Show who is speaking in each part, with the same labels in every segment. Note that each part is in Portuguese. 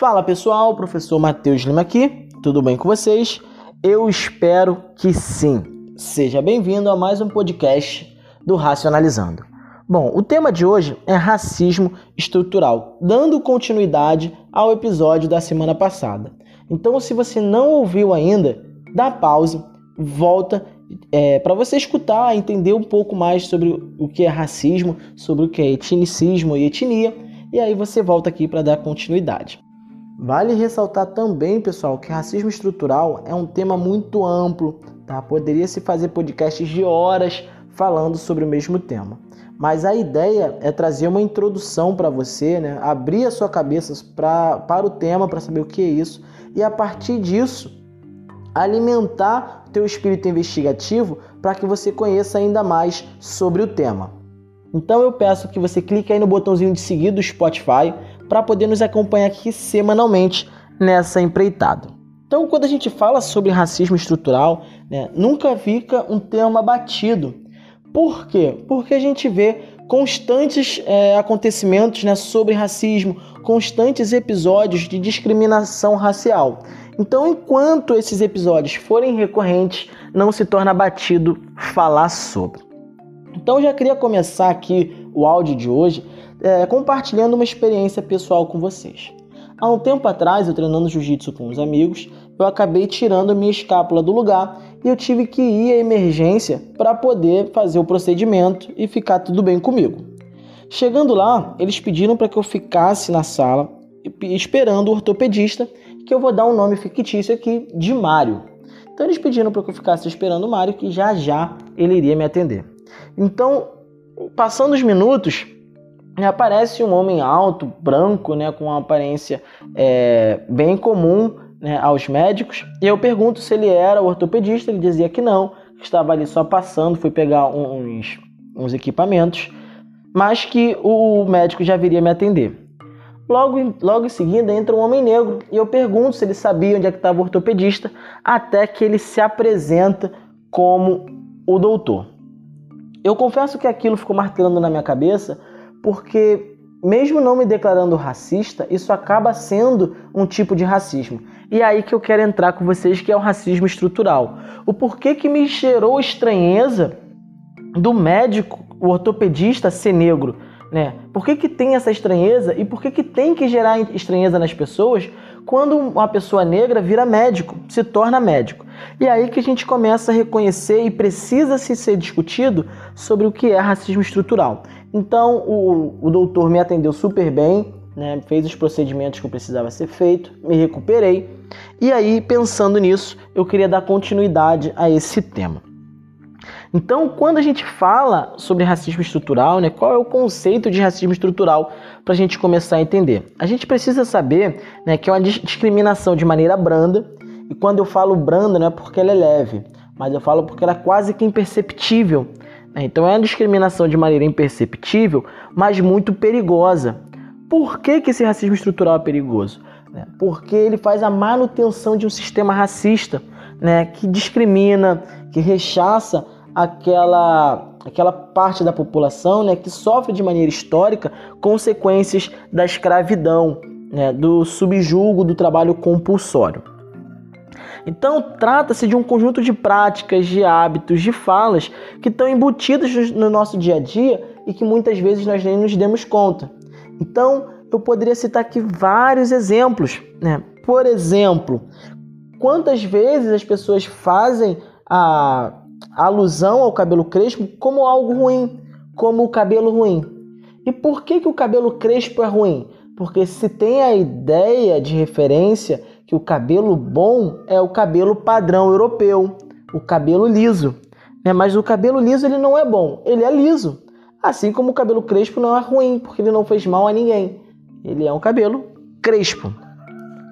Speaker 1: Fala pessoal, professor Matheus Lima aqui, tudo bem com vocês? Eu espero que sim. Seja bem-vindo a mais um podcast do Racionalizando. Bom, o tema de hoje é racismo estrutural, dando continuidade ao episódio da semana passada. Então, se você não ouviu ainda, dá pause, volta é, para você escutar, entender um pouco mais sobre o que é racismo, sobre o que é etnicismo e etnia, e aí você volta aqui para dar continuidade. Vale ressaltar também, pessoal, que racismo estrutural é um tema muito amplo, tá? Poderia se fazer podcasts de horas falando sobre o mesmo tema. Mas a ideia é trazer uma introdução para você, né? abrir a sua cabeça pra, para o tema, para saber o que é isso, e a partir disso alimentar teu espírito investigativo para que você conheça ainda mais sobre o tema. Então eu peço que você clique aí no botãozinho de seguir do Spotify para poder nos acompanhar aqui semanalmente nessa empreitada. Então, quando a gente fala sobre racismo estrutural, né, nunca fica um tema batido. Por quê? Porque a gente vê constantes é, acontecimentos né, sobre racismo, constantes episódios de discriminação racial. Então, enquanto esses episódios forem recorrentes, não se torna batido falar sobre. Então, eu já queria começar aqui o áudio de hoje é, compartilhando uma experiência pessoal com vocês. Há um tempo atrás, eu treinando jiu-jitsu com uns amigos, eu acabei tirando minha escápula do lugar e eu tive que ir à emergência para poder fazer o procedimento e ficar tudo bem comigo. Chegando lá, eles pediram para que eu ficasse na sala esperando o ortopedista, que eu vou dar um nome fictício aqui de Mário. Então eles pediram para que eu ficasse esperando o Mário, que já já ele iria me atender. Então, passando os minutos, aparece um homem alto, branco, né, com uma aparência é, bem comum né, aos médicos. E eu pergunto se ele era ortopedista, ele dizia que não, que estava ali só passando, foi pegar uns, uns equipamentos, mas que o médico já viria me atender. Logo, logo em seguida entra um homem negro e eu pergunto se ele sabia onde é que estava o ortopedista, até que ele se apresenta como o doutor. Eu confesso que aquilo ficou martelando na minha cabeça, porque mesmo não me declarando racista, isso acaba sendo um tipo de racismo. E é aí que eu quero entrar com vocês, que é o racismo estrutural. O porquê que me gerou estranheza do médico, o ortopedista, ser negro. Né? Por que, que tem essa estranheza e por que, que tem que gerar estranheza nas pessoas quando uma pessoa negra vira médico, se torna médico? E é aí que a gente começa a reconhecer e precisa se ser discutido sobre o que é racismo estrutural. Então o, o doutor me atendeu super bem, né? fez os procedimentos que precisava ser feito, me recuperei. E aí, pensando nisso, eu queria dar continuidade a esse tema. Então, quando a gente fala sobre racismo estrutural, né, qual é o conceito de racismo estrutural para a gente começar a entender? A gente precisa saber né, que é uma discriminação de maneira branda, e quando eu falo branda não é porque ela é leve, mas eu falo porque ela é quase que imperceptível. Né? Então, é uma discriminação de maneira imperceptível, mas muito perigosa. Por que, que esse racismo estrutural é perigoso? Né? Porque ele faz a manutenção de um sistema racista né, que discrimina, que rechaça aquela, aquela parte da população né, que sofre de maneira histórica consequências da escravidão, né, do subjugo do trabalho compulsório. Então, trata-se de um conjunto de práticas, de hábitos, de falas que estão embutidas no nosso dia a dia e que muitas vezes nós nem nos demos conta. Então, eu poderia citar aqui vários exemplos. Né? Por exemplo, quantas vezes as pessoas fazem a a alusão ao cabelo crespo como algo ruim, como o cabelo ruim. E por que, que o cabelo crespo é ruim? Porque se tem a ideia de referência que o cabelo bom é o cabelo padrão europeu, o cabelo liso. Né? Mas o cabelo liso ele não é bom, ele é liso. Assim como o cabelo crespo não é ruim, porque ele não fez mal a ninguém. Ele é um cabelo crespo.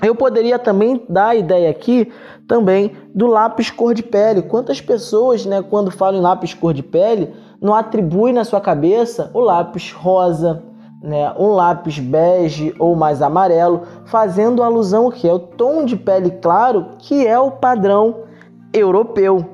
Speaker 1: Eu poderia também dar a ideia aqui também do lápis cor de pele. Quantas pessoas, né, quando falam em lápis cor de pele, não atribuem na sua cabeça o lápis rosa, né, um lápis bege ou mais amarelo, fazendo alusão ao que é o tom de pele claro, que é o padrão europeu.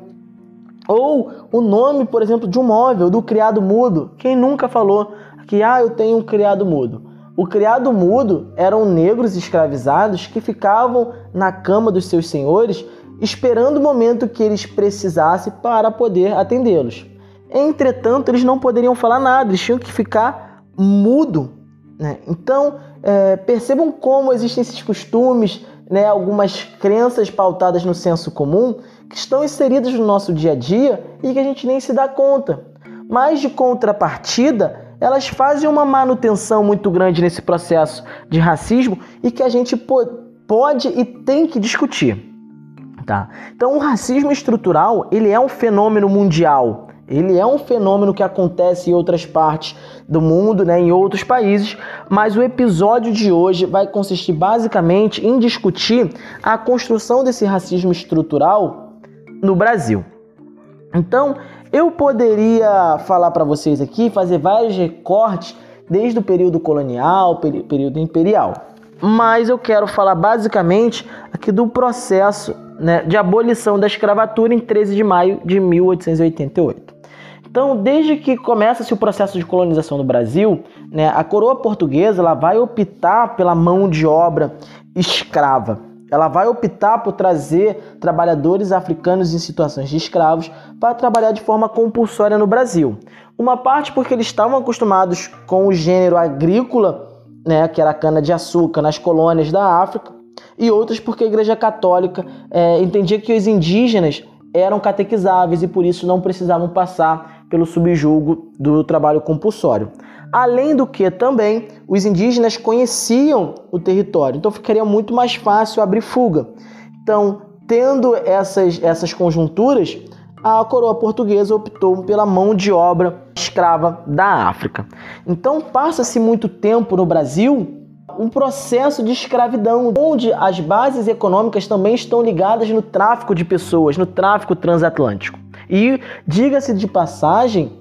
Speaker 1: Ou o nome, por exemplo, de um móvel, do criado mudo. Quem nunca falou que ah, eu tenho um criado mudo? O criado mudo eram negros escravizados que ficavam na cama dos seus senhores esperando o momento que eles precisassem para poder atendê-los. Entretanto, eles não poderiam falar nada, eles tinham que ficar mudo. Né? Então, é, percebam como existem esses costumes, né, algumas crenças pautadas no senso comum que estão inseridas no nosso dia a dia e que a gente nem se dá conta. Mas, de contrapartida, elas fazem uma manutenção muito grande nesse processo de racismo e que a gente pode e tem que discutir. Tá? Então, o racismo estrutural ele é um fenômeno mundial. Ele é um fenômeno que acontece em outras partes do mundo, né, em outros países, mas o episódio de hoje vai consistir basicamente em discutir a construção desse racismo estrutural no Brasil. Então, eu poderia falar para vocês aqui, fazer vários recortes desde o período colonial, período imperial. Mas eu quero falar basicamente aqui do processo né, de abolição da escravatura em 13 de maio de 1888. Então, desde que começa-se o processo de colonização do Brasil, né, a coroa portuguesa ela vai optar pela mão de obra escrava ela vai optar por trazer trabalhadores africanos em situações de escravos para trabalhar de forma compulsória no Brasil. Uma parte porque eles estavam acostumados com o gênero agrícola, né, que era a cana-de-açúcar, nas colônias da África, e outras porque a Igreja Católica é, entendia que os indígenas eram catequizáveis e por isso não precisavam passar pelo subjugo do trabalho compulsório. Além do que também os indígenas conheciam o território, então ficaria muito mais fácil abrir fuga. Então, tendo essas, essas conjunturas, a coroa portuguesa optou pela mão de obra escrava da África. Então, passa-se muito tempo no Brasil um processo de escravidão, onde as bases econômicas também estão ligadas no tráfico de pessoas, no tráfico transatlântico. E, diga-se de passagem,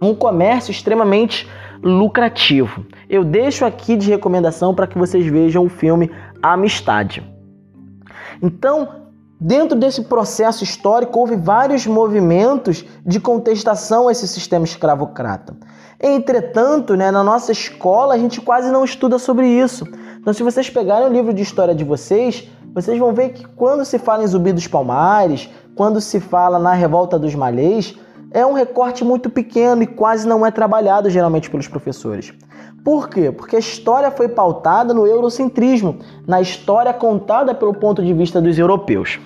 Speaker 1: um comércio extremamente lucrativo. Eu deixo aqui de recomendação para que vocês vejam o filme Amistade. Então, dentro desse processo histórico, houve vários movimentos de contestação a esse sistema escravocrata. Entretanto, né, na nossa escola, a gente quase não estuda sobre isso. Então, se vocês pegarem o livro de história de vocês, vocês vão ver que quando se fala em Zumbi dos Palmares, quando se fala na Revolta dos Malês, é um recorte muito pequeno e quase não é trabalhado geralmente pelos professores. Por quê? Porque a história foi pautada no eurocentrismo, na história contada pelo ponto de vista dos europeus.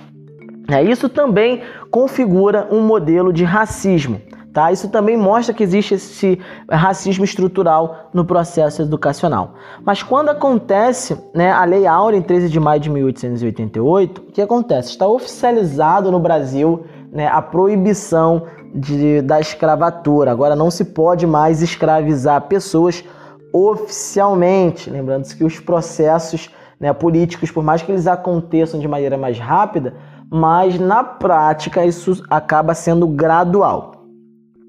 Speaker 1: É, isso também configura um modelo de racismo. Tá? Isso também mostra que existe esse racismo estrutural no processo educacional. Mas quando acontece né, a Lei Áurea, em 13 de maio de 1888, o que acontece? Está oficializado no Brasil né, a proibição de, da escravatura. Agora não se pode mais escravizar pessoas oficialmente. Lembrando-se que os processos né, políticos, por mais que eles aconteçam de maneira mais rápida, mas na prática isso acaba sendo gradual.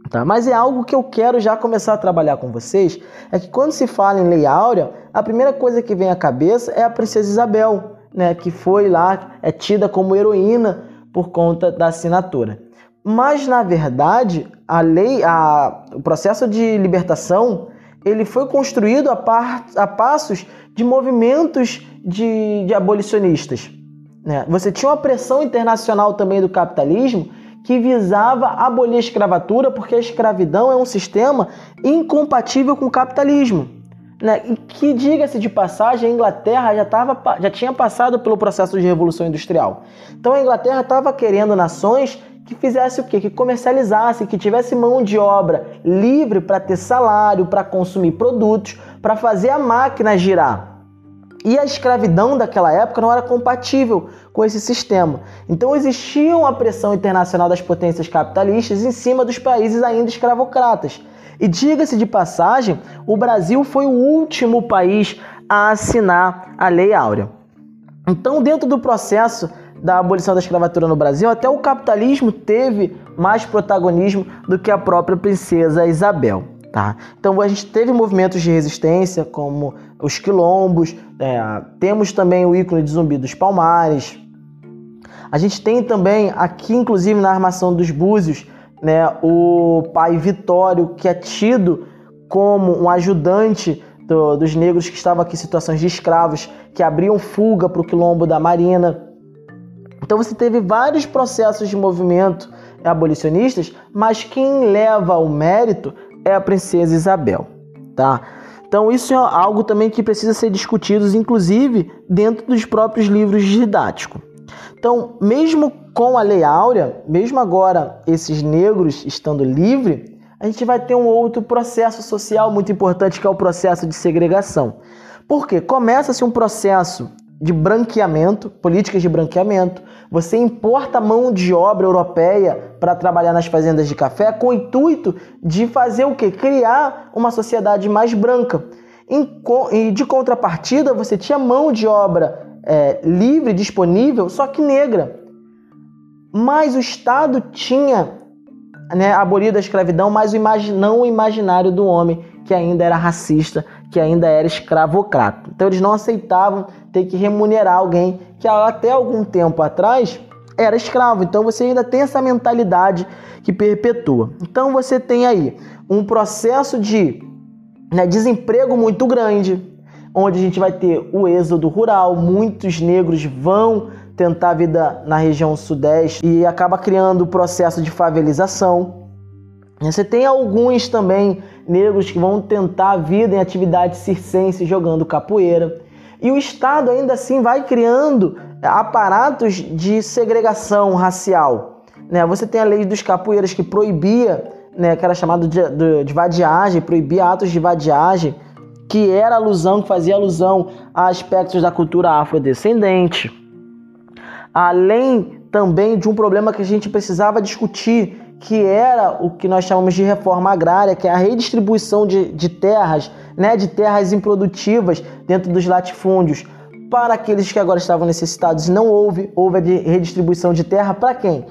Speaker 1: Tá? Mas é algo que eu quero já começar a trabalhar com vocês, é que quando se fala em Lei Áurea, a primeira coisa que vem à cabeça é a princesa Isabel, né, que foi lá, é tida como heroína por conta da assinatura. Mas na verdade, a lei, a, o processo de libertação, ele foi construído a, par, a passos de movimentos de, de abolicionistas. Né? Você tinha uma pressão internacional também do capitalismo que visava abolir a escravatura, porque a escravidão é um sistema incompatível com o capitalismo. Né? E que, diga-se de passagem, a Inglaterra já, tava, já tinha passado pelo processo de revolução industrial. Então a Inglaterra estava querendo nações que fizesse o quê? Que comercializasse, que tivesse mão de obra livre para ter salário, para consumir produtos, para fazer a máquina girar. E a escravidão daquela época não era compatível com esse sistema. Então existia uma pressão internacional das potências capitalistas em cima dos países ainda escravocratas. E diga-se de passagem, o Brasil foi o último país a assinar a Lei Áurea. Então, dentro do processo da abolição da escravatura no Brasil, até o capitalismo teve mais protagonismo do que a própria princesa Isabel. Tá? Então a gente teve movimentos de resistência como os quilombos, é, temos também o ícone de zumbi dos palmares. A gente tem também aqui, inclusive na armação dos búzios, né, o pai Vitório, que é tido como um ajudante do, dos negros que estavam aqui em situações de escravos, que abriam fuga para o quilombo da Marina. Então você teve vários processos de movimento abolicionistas, mas quem leva o mérito é a princesa Isabel, tá? Então isso é algo também que precisa ser discutido, inclusive dentro dos próprios livros didáticos. Então, mesmo com a Lei Áurea, mesmo agora esses negros estando livres, a gente vai ter um outro processo social muito importante que é o processo de segregação. Por quê? Começa-se um processo de branqueamento, políticas de branqueamento. Você importa mão de obra europeia para trabalhar nas fazendas de café com o intuito de fazer o quê? Criar uma sociedade mais branca. E de contrapartida, você tinha mão de obra é, livre, disponível, só que negra. Mas o Estado tinha né, abolido a escravidão, mas o imag... não o imaginário do homem, que ainda era racista, que ainda era escravocrata. Então eles não aceitavam ter que remunerar alguém que até algum tempo atrás era escravo. Então você ainda tem essa mentalidade que perpetua. Então você tem aí um processo de né, desemprego muito grande, onde a gente vai ter o êxodo rural, muitos negros vão tentar a vida na região sudeste e acaba criando o processo de favelização. Você tem alguns também negros que vão tentar a vida em atividade circense jogando capoeira. E o Estado ainda assim vai criando aparatos de segregação racial. Né? Você tem a lei dos capoeiras que proibia, né, que era chamado de, de vadiagem, proibia atos de vadiagem, que era alusão, que fazia alusão a aspectos da cultura afrodescendente. Além também de um problema que a gente precisava discutir, que era o que nós chamamos de reforma agrária, que é a redistribuição de, de terras, né, de terras improdutivas dentro dos latifúndios para aqueles que agora estavam necessitados. Não houve, houve a de redistribuição de terra para quem?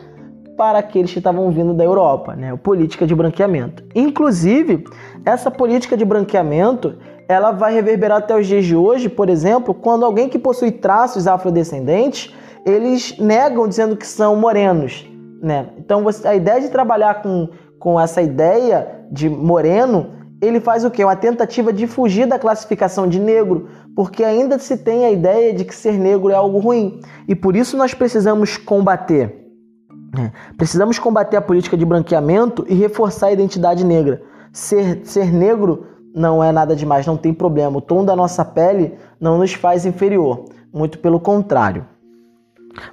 Speaker 1: Para aqueles que estavam vindo da Europa, né? política de branqueamento. Inclusive, essa política de branqueamento ela vai reverberar até os dias de hoje, por exemplo, quando alguém que possui traços afrodescendentes, eles negam dizendo que são morenos. Né? Então você, a ideia de trabalhar com, com essa ideia de moreno, ele faz o quê? Uma tentativa de fugir da classificação de negro, porque ainda se tem a ideia de que ser negro é algo ruim. E por isso nós precisamos combater. Né? Precisamos combater a política de branqueamento e reforçar a identidade negra. Ser, ser negro não é nada demais, não tem problema. O tom da nossa pele não nos faz inferior, muito pelo contrário.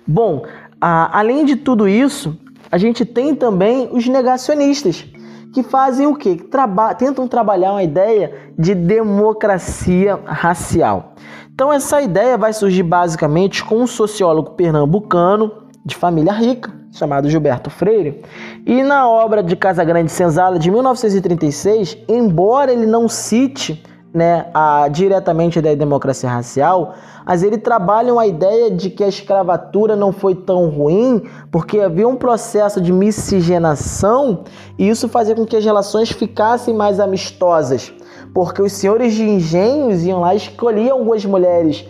Speaker 1: Bom, a, além de tudo isso, a gente tem também os negacionistas, que fazem o quê? Traba tentam trabalhar uma ideia de democracia racial. Então essa ideia vai surgir basicamente com um sociólogo pernambucano de família rica, chamado Gilberto Freire, e na obra de Casa Grande Senzala de 1936, embora ele não cite né, a, diretamente da democracia racial, mas ele trabalha a ideia de que a escravatura não foi tão ruim porque havia um processo de miscigenação e isso fazia com que as relações ficassem mais amistosas, porque os senhores de engenhos iam lá e escolhiam algumas mulheres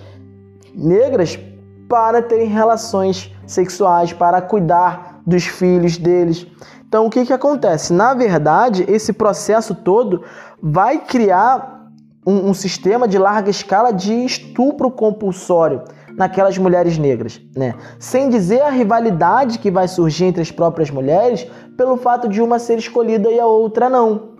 Speaker 1: negras para terem relações sexuais, para cuidar dos filhos deles. Então, o que, que acontece? Na verdade, esse processo todo vai criar um, um sistema de larga escala de estupro compulsório naquelas mulheres negras, né? Sem dizer a rivalidade que vai surgir entre as próprias mulheres pelo fato de uma ser escolhida e a outra não.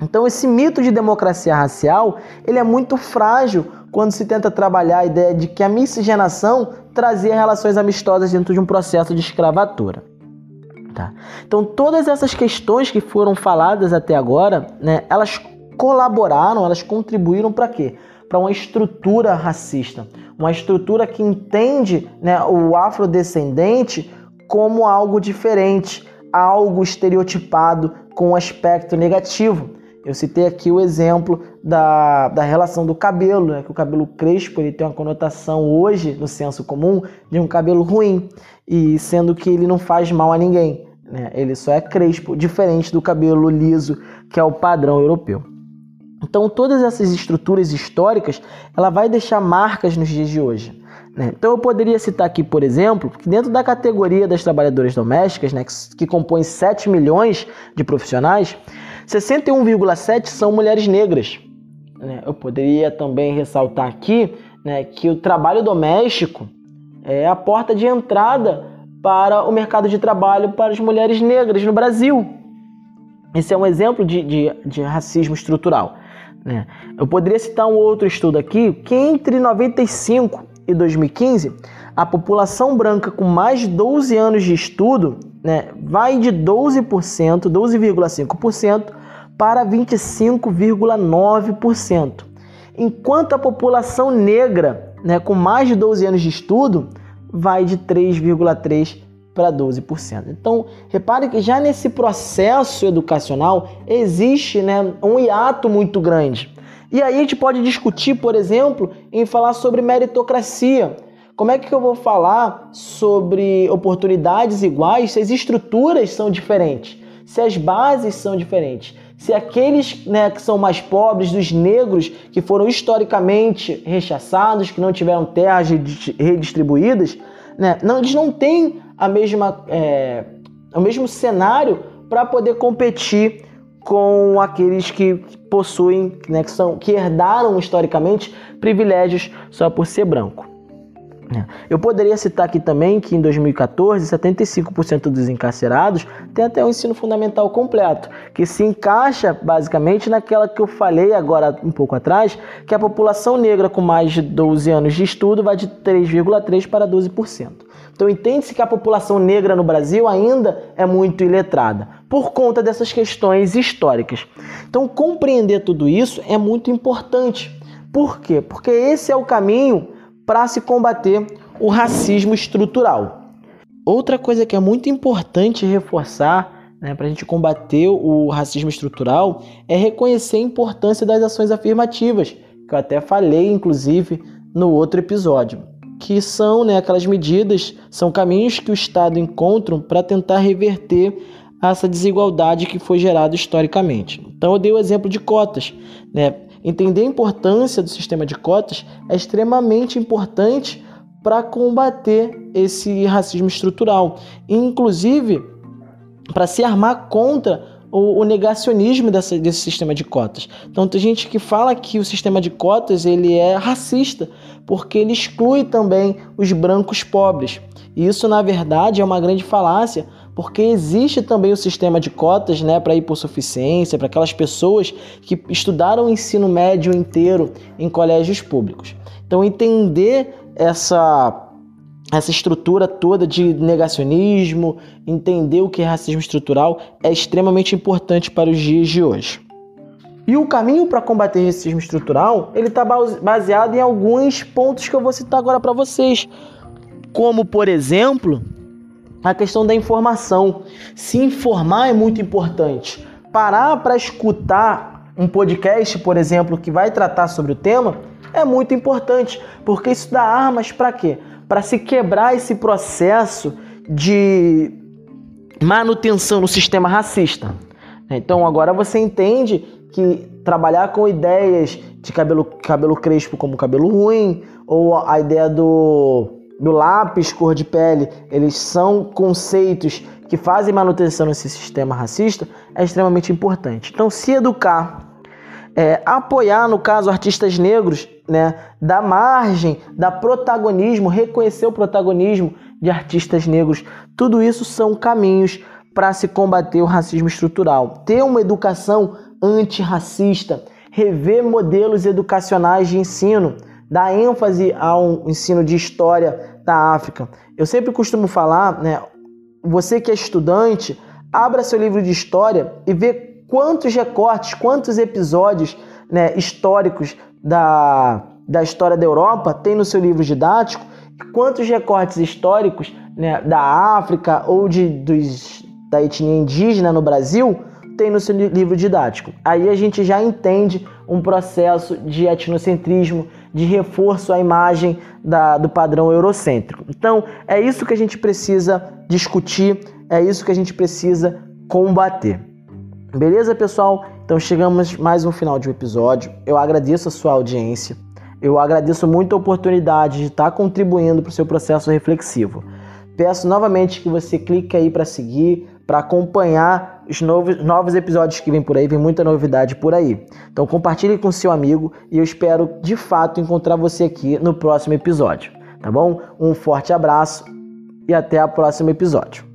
Speaker 1: Então esse mito de democracia racial, ele é muito frágil quando se tenta trabalhar a ideia de que a miscigenação trazia relações amistosas dentro de um processo de escravatura. Tá? Então, todas essas questões que foram faladas até agora, né, elas colaboraram, elas contribuíram para quê? Para uma estrutura racista, uma estrutura que entende né, o afrodescendente como algo diferente, algo estereotipado com um aspecto negativo. Eu citei aqui o exemplo da, da relação do cabelo, né? que o cabelo crespo ele tem uma conotação hoje, no senso comum, de um cabelo ruim, e sendo que ele não faz mal a ninguém. Né? Ele só é crespo, diferente do cabelo liso, que é o padrão europeu. Então, todas essas estruturas históricas, ela vai deixar marcas nos dias de hoje. Né? Então, eu poderia citar aqui, por exemplo, que dentro da categoria das trabalhadoras domésticas, né, que, que compõe 7 milhões de profissionais, 61,7 são mulheres negras. né, eu poderia também ressaltar aqui né, que o trabalho doméstico é a porta de entrada para o mercado de trabalho para as mulheres negras no Brasil. Esse é um exemplo de, de, de racismo estrutural. Né? Eu poderia citar um outro estudo aqui que entre 95 e 2015, a população branca com mais de 12 anos de estudo né, vai de 12%, 12,5% para 25,9%. Enquanto a população negra né, com mais de 12 anos de estudo vai de 3,3% para 12%. Então, repare que já nesse processo educacional existe né, um hiato muito grande. E aí a gente pode discutir, por exemplo, em falar sobre meritocracia. Como é que eu vou falar sobre oportunidades iguais se as estruturas são diferentes, se as bases são diferentes, se aqueles né, que são mais pobres, dos negros, que foram historicamente rechaçados, que não tiveram terras redistribuídas, né, não, eles não têm a mesma, é, o mesmo cenário para poder competir com aqueles que possuem, né, que, são, que herdaram historicamente privilégios só por ser branco. Eu poderia citar aqui também que em 2014, 75% dos encarcerados têm até o ensino fundamental completo, que se encaixa basicamente naquela que eu falei agora um pouco atrás, que a população negra com mais de 12 anos de estudo vai de 3,3% para 12%. Então entende-se que a população negra no Brasil ainda é muito iletrada, por conta dessas questões históricas. Então compreender tudo isso é muito importante. Por quê? Porque esse é o caminho para se combater o racismo estrutural. Outra coisa que é muito importante reforçar né, para a gente combater o racismo estrutural é reconhecer a importância das ações afirmativas, que eu até falei, inclusive, no outro episódio, que são né, aquelas medidas, são caminhos que o Estado encontra para tentar reverter essa desigualdade que foi gerada historicamente. Então eu dei o exemplo de cotas, né? Entender a importância do sistema de cotas é extremamente importante para combater esse racismo estrutural, inclusive para se armar contra o, negacionismo dessa, desse sistema de cotas. Então tem gente que fala que o sistema de cotas ele é racista porque ele exclui também os brancos pobres. E isso na verdade é uma grande falácia, porque existe também o sistema de cotas né, para hipossuficiência, para aquelas pessoas que estudaram o ensino médio inteiro em colégios públicos. Então, entender essa, essa estrutura toda de negacionismo, entender o que é racismo estrutural é extremamente importante para os dias de hoje. E o caminho para combater racismo estrutural, ele está baseado em alguns pontos que eu vou citar agora para vocês, como por exemplo, a questão da informação. Se informar é muito importante. Parar para escutar um podcast, por exemplo, que vai tratar sobre o tema, é muito importante, porque isso dá armas para quê? Para se quebrar esse processo de manutenção no sistema racista. Então agora você entende que trabalhar com ideias de cabelo, cabelo crespo como cabelo ruim, ou a ideia do do lápis, cor de pele, eles são conceitos que fazem manutenção nesse sistema racista, é extremamente importante. Então, se educar, é, apoiar, no caso, artistas negros, né, dar margem, dar protagonismo, reconhecer o protagonismo de artistas negros, tudo isso são caminhos para se combater o racismo estrutural. Ter uma educação antirracista, rever modelos educacionais de ensino, dar ênfase ao ensino de história da África. Eu sempre costumo falar, né? Você que é estudante, abra seu livro de história e vê quantos recortes, quantos episódios né, históricos da, da história da Europa tem no seu livro didático, quantos recortes históricos né, da África ou de, dos, da etnia indígena no Brasil tem no seu livro didático. Aí a gente já entende um processo de etnocentrismo, de reforço à imagem da, do padrão eurocêntrico. Então, é isso que a gente precisa discutir, é isso que a gente precisa combater. Beleza, pessoal? Então, chegamos mais um final de um episódio. Eu agradeço a sua audiência. Eu agradeço muito a oportunidade de estar contribuindo para o seu processo reflexivo. Peço novamente que você clique aí para seguir, para acompanhar os novos, novos episódios que vem por aí, vem muita novidade por aí. Então compartilhe com seu amigo e eu espero de fato encontrar você aqui no próximo episódio, tá bom? Um forte abraço e até o próximo episódio.